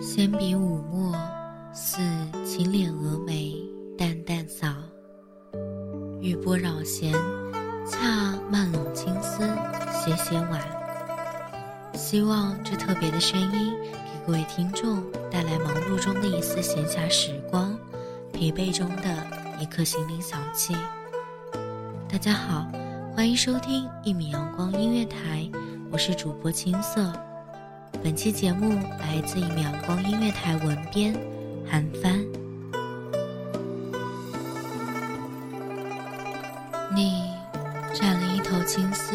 纤笔舞墨，似轻敛蛾眉，淡淡扫。玉波绕弦，恰漫拢青丝，斜斜挽。希望这特别的声音，给各位听众带来忙碌中的一丝闲暇时光，疲惫中的一刻心灵小憩。大家好，欢迎收听一米阳光音乐台，我是主播青色。本期节目来自一米阳光音乐台文编韩帆。你染了一头青丝，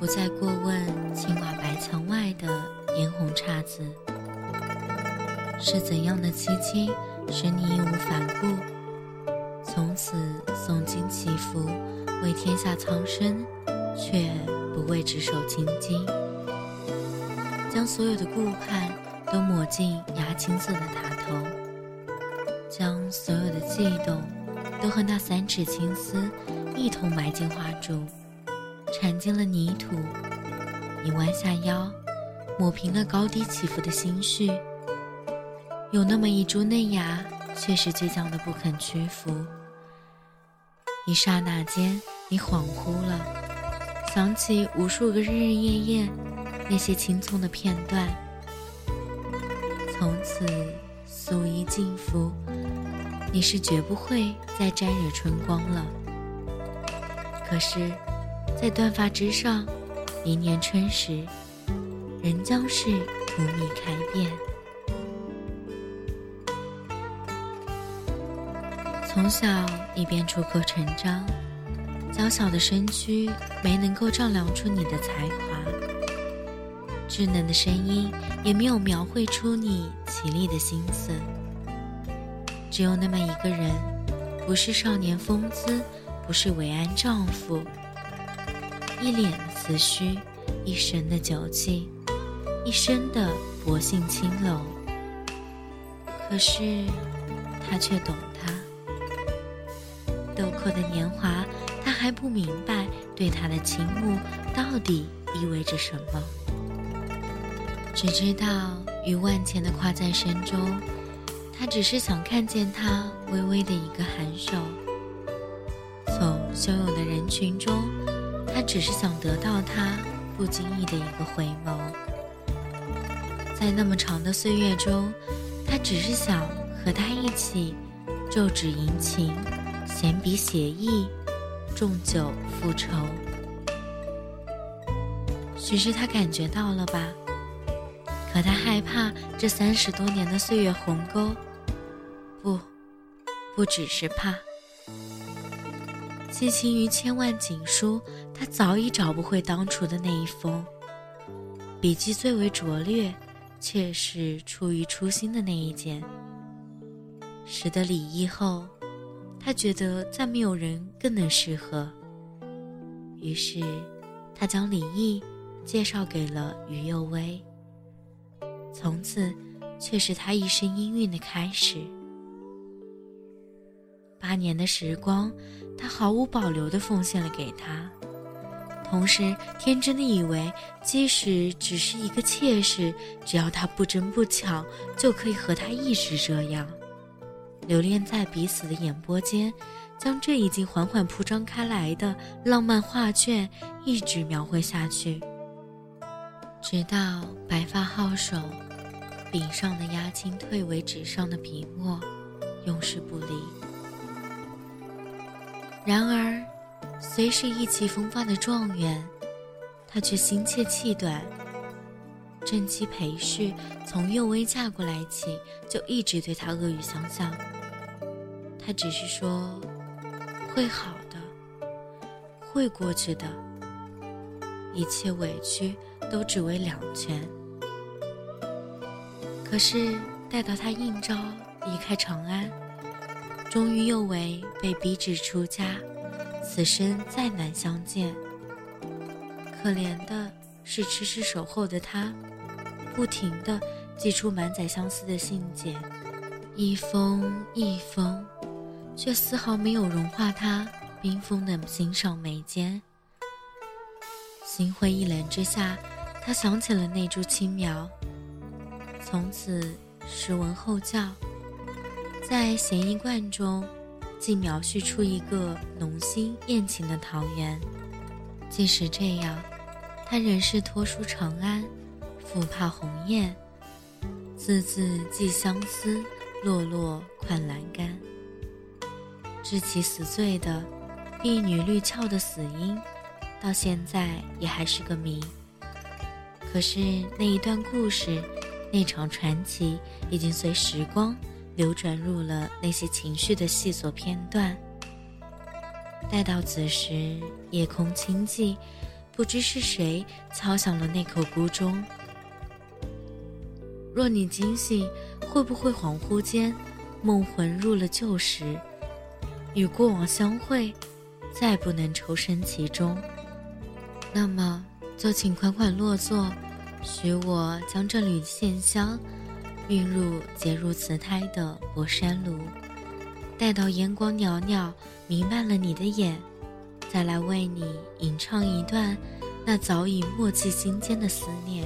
不再过问青瓦白墙外的嫣红姹紫。是怎样的凄清，使你义无反顾，从此诵经祈福，为天下苍生，却。不为执手青金，将所有的顾盼都抹进牙青色的塔头，将所有的悸动都和那三尺青丝一同埋进花柱，缠进了泥土。你弯下腰，抹平了高低起伏的心绪。有那么一株嫩芽，却是倔强的不肯屈服。一刹那间，你恍惚了。想起无数个日日夜夜，那些青葱的片段。从此素衣尽服，你是绝不会再沾惹春光了。可是，在断发之上，明年春时，仍将是荼蘼开遍。从小，你便出口成章。娇小的身躯没能够丈量出你的才华，稚嫩的声音也没有描绘出你绮丽的心思。只有那么一个人，不是少年风姿，不是伟岸丈夫，一脸的慈须，一身的酒气，一身的薄幸青楼。可是，他却懂他，豆蔻的年华。他还不明白对他的倾慕到底意味着什么，只知道于万千的夸赞声中，他只是想看见他微微的一个颔首；从汹涌的人群中，他只是想得到他不经意的一个回眸；在那么长的岁月中，他只是想和他一起奏指吟琴，闲笔写意。重酒复仇，许是他感觉到了吧？可他害怕这三十多年的岁月鸿沟，不，不只是怕。寄情于千万锦书，他早已找不回当初的那一封。笔迹最为拙劣，却是出于初心的那一件。识得李毅后。他觉得再没有人更能适合，于是他将李毅介绍给了于幼薇。从此，却是他一生音韵的开始。八年的时光，他毫无保留地奉献了给他，同时天真的以为，即使只是一个妾室，只要他不争不抢，就可以和他一直这样。留恋在彼此的眼波间，将这已经缓缓铺张开来的浪漫画卷一直描绘下去，直到白发皓首，柄上的压青退为纸上的笔墨，永世不离。然而，虽是意气风发的状元，他却心切气短，正妻裴氏从幼薇嫁过来起，就一直对他恶语相向。他只是说会好的，会过去的，一切委屈都只为两全。可是待到他应召离开长安，终于又为被逼至出家，此生再难相见。可怜的是迟迟守候的他，不停的寄出满载相思的信件，一封一封，却丝毫没有融化他冰封的心上眉间。心灰意冷之下，他想起了那株青苗，从此时闻后教，在咸宜观中，竟描叙出一个浓心艳情的桃源。即使这样，他仍是托书长安，复怕鸿雁，字字寄相思，落落款栏杆。知其死罪的婢女绿俏的死因，到现在也还是个谜。可是那一段故事，那场传奇，已经随时光流转入了那些情绪的细琐片段。待到此时，夜空清寂，不知是谁敲响了那口孤钟。若你惊醒，会不会恍惚间，梦魂入了旧时，与过往相会，再不能抽身其中？那么，就请款款落座，许我将这缕线香，运入结入瓷胎的博山炉。待到烟光袅袅弥漫了你的眼，再来为你吟唱一段那早已默契心间的思念。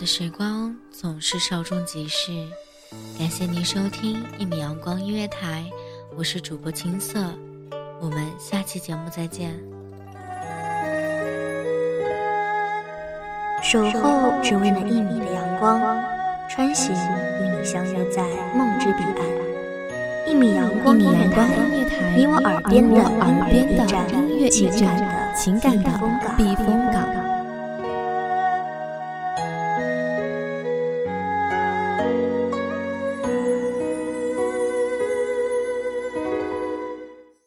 的时光总是稍纵即逝，感谢您收听一米阳光音乐台，我是主播青色，我们下期节目再见。守候只为那一米的阳光，穿行与你相约在梦之彼岸。一米阳光音乐台，你我耳边的音乐驿站，情感的避风港。